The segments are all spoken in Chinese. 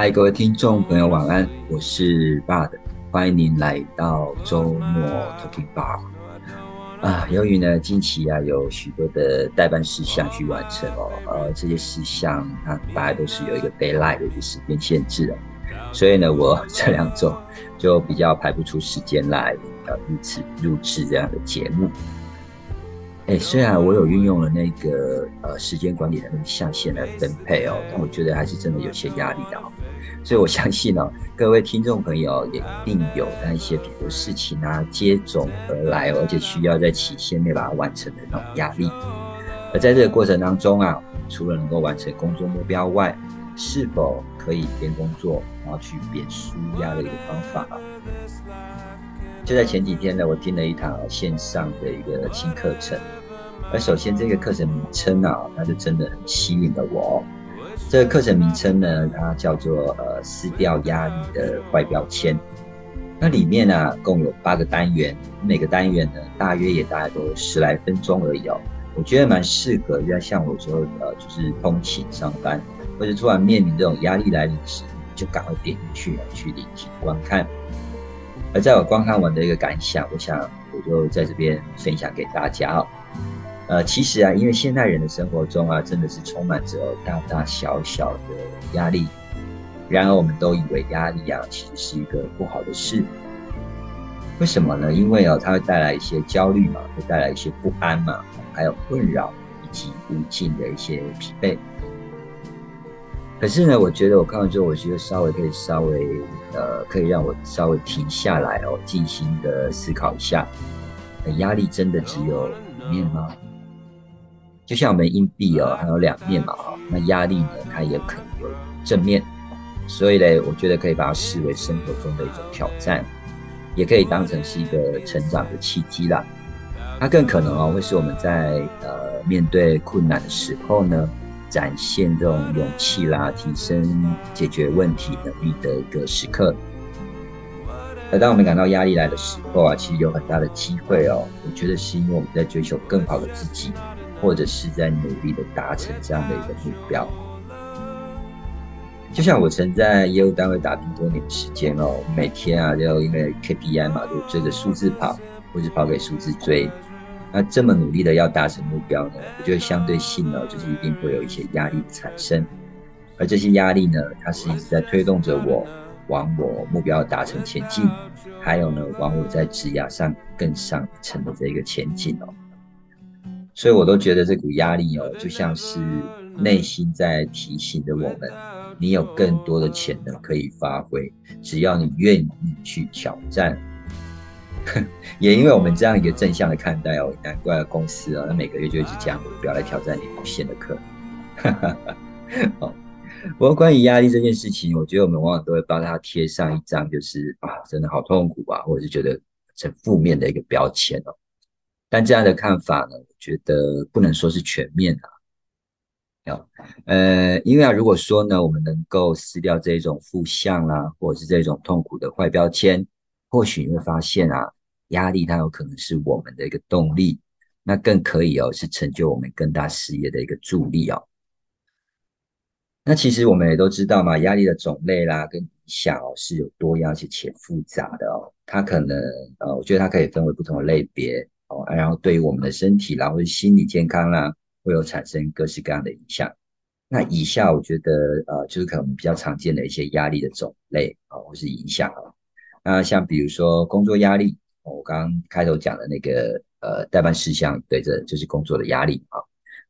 嗨，各位听众朋友，晚安，我是 Bud，欢迎您来到周末 Talking Bar。啊，由于呢近期啊有许多的代办事项去完成哦，呃，这些事项它大家都是有一个 deadline 的一个时间限制的，所以呢，我这两周就比较排不出时间来呃录制录制这样的节目。哎，虽然我有运用了那个呃时间管理的那个象限来分配哦，但我觉得还是真的有些压力的哦。所以我相信哦，各位听众朋友也一定有那一些比如事情啊接踵而来，而且需要在期限内把它完成的那种压力。而在这个过程当中啊，除了能够完成工作目标外，是否可以边工作然后去边舒压的一个方法啊？就在前几天呢，我听了一堂线上的一个新课程。而首先，这个课程名称啊，它就真的很吸引了我。这个课程名称呢，它叫做呃撕掉压力的坏标签。那里面呢，共有八个单元，每个单元呢，大约也大概都十来分钟而已哦。我觉得蛮适合在像我时候呃，就是通勤上班，或者突然面临这种压力来临时，就赶快点进去去聆听观看。而在我观看完的一个感想，我想我就在这边分享给大家哦。呃，其实啊，因为现代人的生活中啊，真的是充满着大大小小的压力。然而，我们都以为压力啊，其实是一个不好的事。为什么呢？因为哦，它会带来一些焦虑嘛，会带来一些不安嘛，还有困扰以及无尽的一些疲惫。可是呢，我觉得我看完之后，我觉得稍微可以稍微呃，可以让我稍微停下来哦，静心的思考一下：压力真的只有一面吗？就像我们硬币哦，还有两面嘛，哈，那压力呢，它也可能有正面，所以呢，我觉得可以把它视为生活中的一种挑战，也可以当成是一个成长的契机啦。它更可能哦，会是我们在呃面对困难的时候呢，展现这种勇气啦，提升解决问题能力的一个时刻。而当我们感到压力来的时候啊，其实有很大的机会哦，我觉得是因为我们在追求更好的自己。或者是在努力的达成这样的一个目标，就像我曾在业务单位打拼多年时间哦，每天啊就因为 KPI 嘛，就追着数字跑，或是跑给数字追，那这么努力的要达成目标呢，我觉得相对性呢，就是一定会有一些压力产生，而这些压力呢，它是一直在推动着我往我目标达成前进，还有呢，往我在职涯上更上一层的这个前进哦。所以，我都觉得这股压力哦，就像是内心在提醒着我们：你有更多的潜能可以发挥，只要你愿意去挑战。也因为我们这样一个正向的看待哦，难怪公司啊，那每个月就一直讲不要来挑战你无限的课。好，不过关于压力这件事情，我觉得我们往往都会帮他贴上一张就是啊，真的好痛苦啊，或者是觉得很负面的一个标签哦。但这样的看法呢，我觉得不能说是全面的。有，呃，因为啊，如果说呢，我们能够撕掉这种负向啦，或者是这种痛苦的坏标签，或许你会发现啊，压力它有可能是我们的一个动力，那更可以哦，是成就我们更大事业的一个助力哦。那其实我们也都知道嘛，压力的种类啦，跟影响哦，是有多样且且复杂的哦。它可能，呃，我觉得它可以分为不同的类别。哦，然后对于我们的身体啦，或者心理健康啦，会有产生各式各样的影响。那以下我觉得，呃，就是可能比较常见的一些压力的种类啊，或是影响。那像比如说工作压力，我刚刚开头讲的那个，呃，代办事项对着就是工作的压力啊，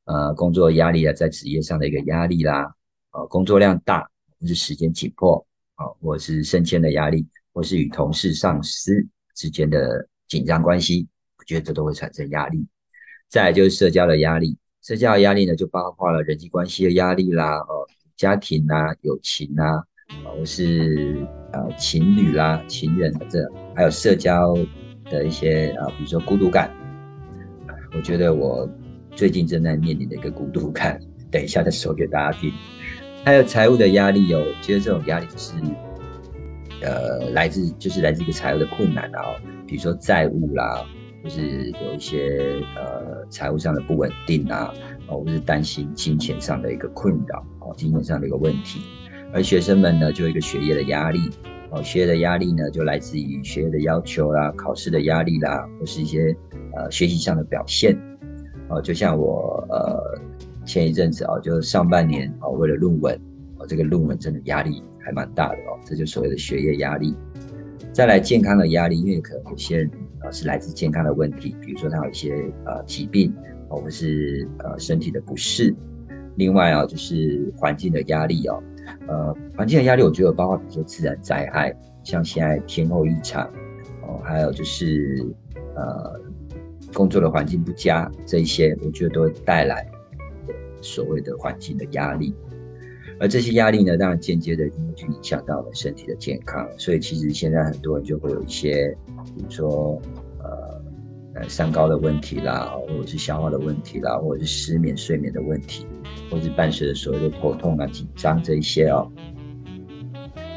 呃，工作压力啊，在职业上的一个压力啦，呃，工作量大或是时间紧迫啊，或是升迁的压力，或是与同事、上司之间的紧张关系。我觉得这都会产生压力，再来就是社交的压力，社交的压力呢就包括了人际关系的压力啦，哦，家庭啊、友情啊，或是呃情侣啦、情人这，还有社交的一些啊，比如说孤独感。我觉得我最近正在面临的一个孤独感，等一下再说给大家听。还有财务的压力哦，我觉得这种压力是呃来自就是来自一个财务的困难啊，比如说债务啦。就是有一些呃财务上的不稳定啊，哦，或是担心金钱上的一个困扰，哦，金钱上的一个问题，而学生们呢就有一个学业的压力，哦，学业的压力呢就来自于学业的要求啦、考试的压力啦，或是一些呃学习上的表现，哦，就像我呃前一阵子哦，就上半年哦为了论文，哦这个论文真的压力还蛮大的哦，这就所谓的学业压力。再来健康的压力，因为可能有些人呃是来自健康的问题，比如说他有一些呃疾病，或者是呃身体的不适。另外啊，就是环境的压力哦，呃，环境的压力我觉得包括比如说自然灾害，像现在天候异常哦，还有就是呃工作的环境不佳这一些，我觉得都会带来所谓的环境的压力。而这些压力呢，当然间接的就会去影响到我们身体的健康，所以其实现在很多人就会有一些，比如说三高的问题啦，或者是消化的问题啦，或者是失眠睡眠的问题，或者是伴随着所谓的头痛啊、紧张这一些哦。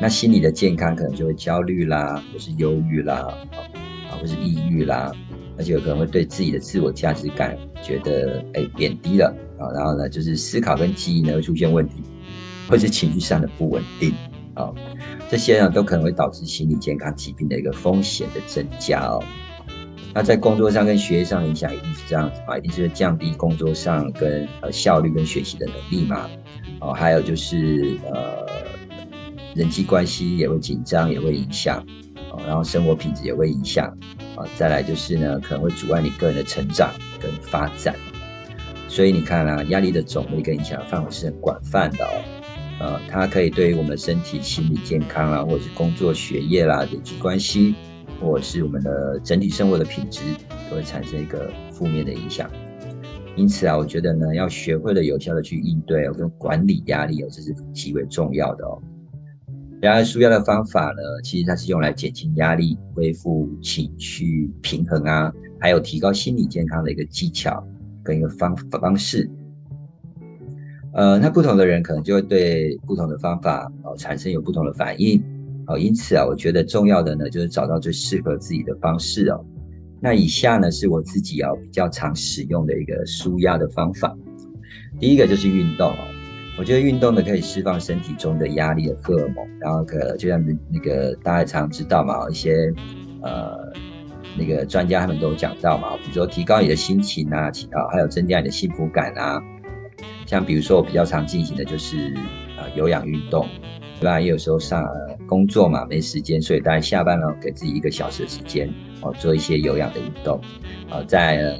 那心理的健康可能就会焦虑啦，或是忧郁啦，啊，或是抑郁啦，而且有可能会对自己的自我价值感觉得哎贬低了啊，然后呢，就是思考跟记忆呢会出现问题。或是情绪上的不稳定啊，这些呢都可能会导致心理健康疾病的一个风险的增加哦。那在工作上跟学业上影响一定是这样子嘛，一定是降低工作上跟呃效率跟学习的能力嘛。哦，还有就是呃人际关系也会紧张，也会影响哦，然后生活品质也会影响啊。再来就是呢，可能会阻碍你个人的成长跟发展。所以你看啊，压力的种类跟影响范围是很广泛的哦。呃，它可以对于我们身体、心理健康啊，或者是工作、学业啦、人际关系，或者是我们的整体生活的品质，都会产生一个负面的影响。因此啊，我觉得呢，要学会了有效的去应对哦跟管理压力哦，这是极为重要的哦。然而，舒压的方法呢，其实它是用来减轻压力、恢复情绪平衡啊，还有提高心理健康的一个技巧跟一个方方式。呃，那不同的人可能就会对不同的方法哦产生有不同的反应哦，因此啊，我觉得重要的呢就是找到最适合自己的方式哦。那以下呢是我自己啊比较常使用的一个舒压的方法。第一个就是运动哦，我觉得运动呢可以释放身体中的压力的荷尔蒙，然后可就像那个大家常知道嘛，一些呃那个专家他们都有讲到嘛，比如说提高你的心情啊，啊还有增加你的幸福感啊。像比如说我比较常进行的就是呃有氧运动，对吧？也有时候上工作嘛没时间，所以大家下班了给自己一个小时的时间哦，做一些有氧的运动，啊，在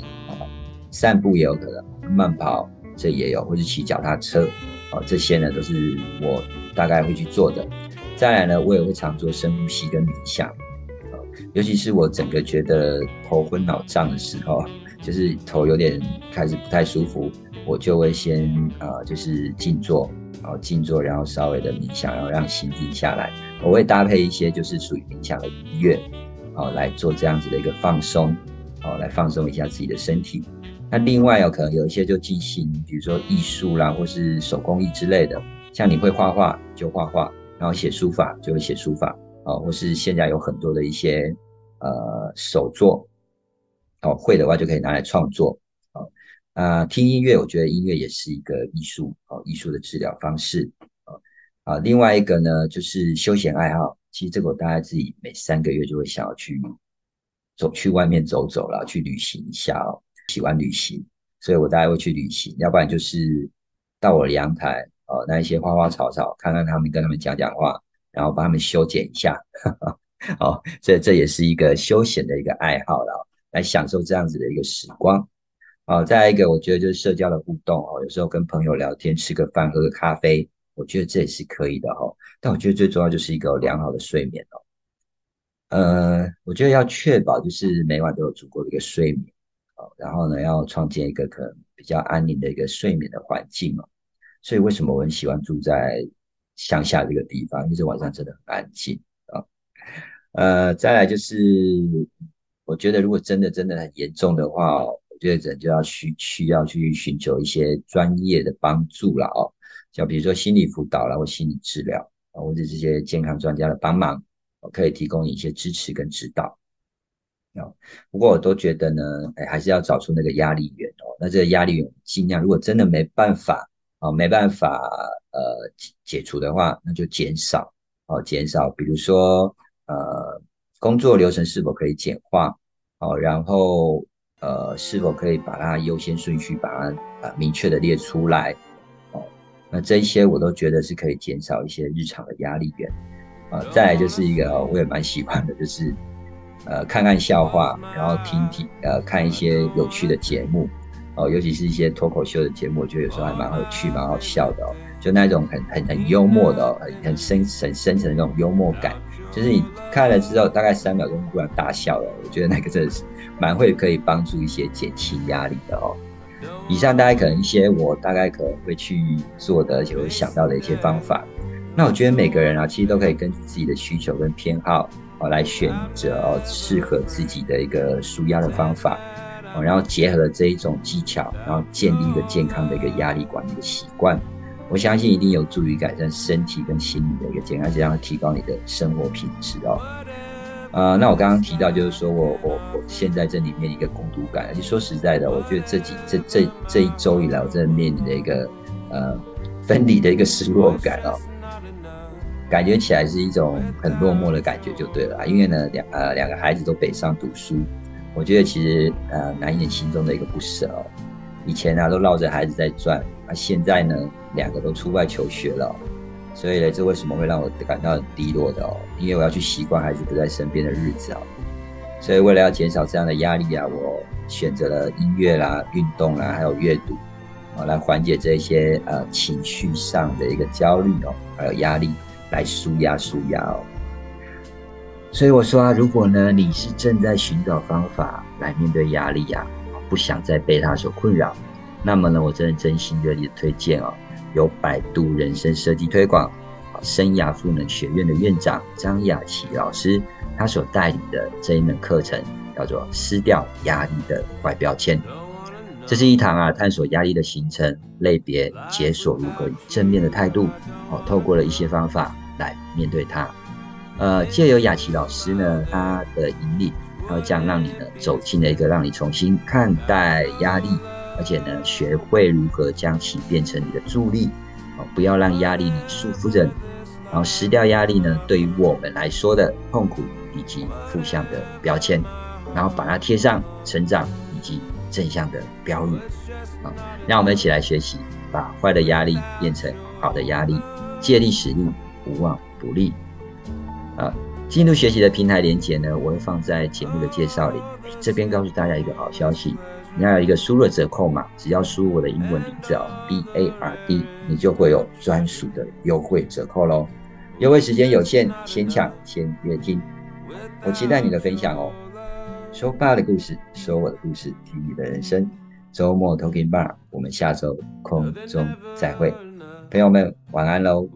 散步也有可能，慢跑这也有，或者骑脚踏车，哦，这些呢都是我大概会去做的。再来呢，我也会常做深呼吸跟冥想，啊，尤其是我整个觉得头昏脑胀的时候，就是头有点开始不太舒服。我就会先啊，就是静坐，啊静坐，然后稍微的冥想，然后让心静下来。我会搭配一些就是属于冥想的音乐，哦来做这样子的一个放松，哦来放松一下自己的身体。那另外有可能有一些就进行，比如说艺术啦，或是手工艺之类的。像你会画画就画画，然后写书法就会写书法，哦或是现在有很多的一些呃手作，哦会的话就可以拿来创作。啊，听音乐，我觉得音乐也是一个艺术哦，艺术的治疗方式啊。啊，另外一个呢，就是休闲爱好。其实这个我大概自己每三个月就会想要去走去外面走走了，去旅行一下哦。喜欢旅行，所以我大概会去旅行。要不然就是到我的阳台哦，那一些花花草草，看看他们，跟他们讲讲话，然后帮他们修剪一下。哈 哈哦，这这也是一个休闲的一个爱好了，来享受这样子的一个时光。啊，再一个，我觉得就是社交的互动哦，有时候跟朋友聊天，吃个饭，喝个咖啡，我觉得这也是可以的哈。但我觉得最重要就是一个良好的睡眠哦。呃，我觉得要确保就是每晚都有足够的一个睡眠哦，然后呢，要创建一个可能比较安宁的一个睡眠的环境哦。所以为什么我很喜欢住在乡下这个地方？因为晚上真的很安静啊。呃，再来就是，我觉得如果真的真的很严重的话哦。确诊就要需需要去寻求一些专业的帮助了哦，像比如说心理辅导啦，或心理治疗啊，或者这些健康专家的帮忙，可以提供一些支持跟指导。哦，不过我都觉得呢，哎，还是要找出那个压力源哦。那这个压力源尽量，如果真的没办法啊，没办法呃解除的话，那就减少哦，减少，比如说呃工作流程是否可以简化哦，然后呃是否可以把它优先顺序把它呃明确的列出来哦，那这一些我都觉得是可以减少一些日常的压力源啊。再来就是一个我也蛮喜欢的，就是呃看看笑话，然后听听呃看一些有趣的节目。哦，尤其是一些脱口秀的节目，我觉得有时候还蛮有趣、蛮好笑的哦。就那种很很很幽默的、很很深很深层的那种幽默感，就是你看了之后大概三秒钟突然大笑了，我觉得那个真的是蛮会可以帮助一些减轻压力的哦。以上大概可能一些我大概可能会去做的，而且会想到的一些方法。那我觉得每个人啊，其实都可以根据自己的需求跟偏好哦来选择哦适合自己的一个舒压的方法。然后结合了这一种技巧，然后建立一个健康的一个压力管理的习惯，我相信一定有助于改善身体跟心理的一个健康，这样提高你的生活品质哦。啊，那我刚刚提到就是说我我我现在这里面一个孤独感，而且说实在的，我觉得这几这这这一周以来，我真的面临的一个呃分离的一个失落感哦，感觉起来是一种很落寞的感觉就对了，因为呢两呃两个孩子都北上读书。我觉得其实呃难掩心中的一个不舍哦。以前呢都绕着孩子在转，那现在呢两个都出外求学了，所以呢这为什么会让我感到很低落的哦？因为我要去习惯孩子不在身边的日子哦。所以为了要减少这样的压力啊，我选择了音乐啦、运动啦，还有阅读啊，来缓解这些呃情绪上的一个焦虑哦，还有压力，来舒压舒压哦。所以我说啊，如果呢你是正在寻找方法来面对压力呀，不想再被它所困扰，那么呢，我真的真心热烈推荐哦，由百度人生设计推广生涯赋能学院的院长张雅琪老师，他所带领的这一门课程叫做“撕掉压力的坏标签”。这是一堂啊，探索压力的形成、类别、解锁如何正面的态度哦，透过了一些方法来面对它。呃，借由雅琪老师呢，他的引领，他会这样让你呢走进了一个让你重新看待压力，而且呢学会如何将其变成你的助力，哦，不要让压力呢束缚着你，然后撕掉压力呢对于我们来说的痛苦以及负向的标签，然后把它贴上成长以及正向的标语，啊，让我们一起来学习，把坏的压力变成好的压力，借力使力，无往不利。啊，进入学习的平台连接呢，我会放在节目的介绍里。这边告诉大家一个好消息，你要有一个输入折扣嘛，只要输入我的英文名字哦，B A R D，你就会有专属的优惠折扣喽。优惠时间有限，先抢先约听。我期待你的分享哦。说爸的故事，说我的故事，听你的人生。周末 Talking Bar，我们下周空中再会，朋友们晚安喽。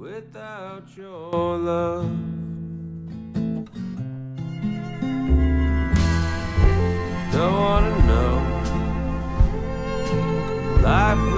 Don't wanna life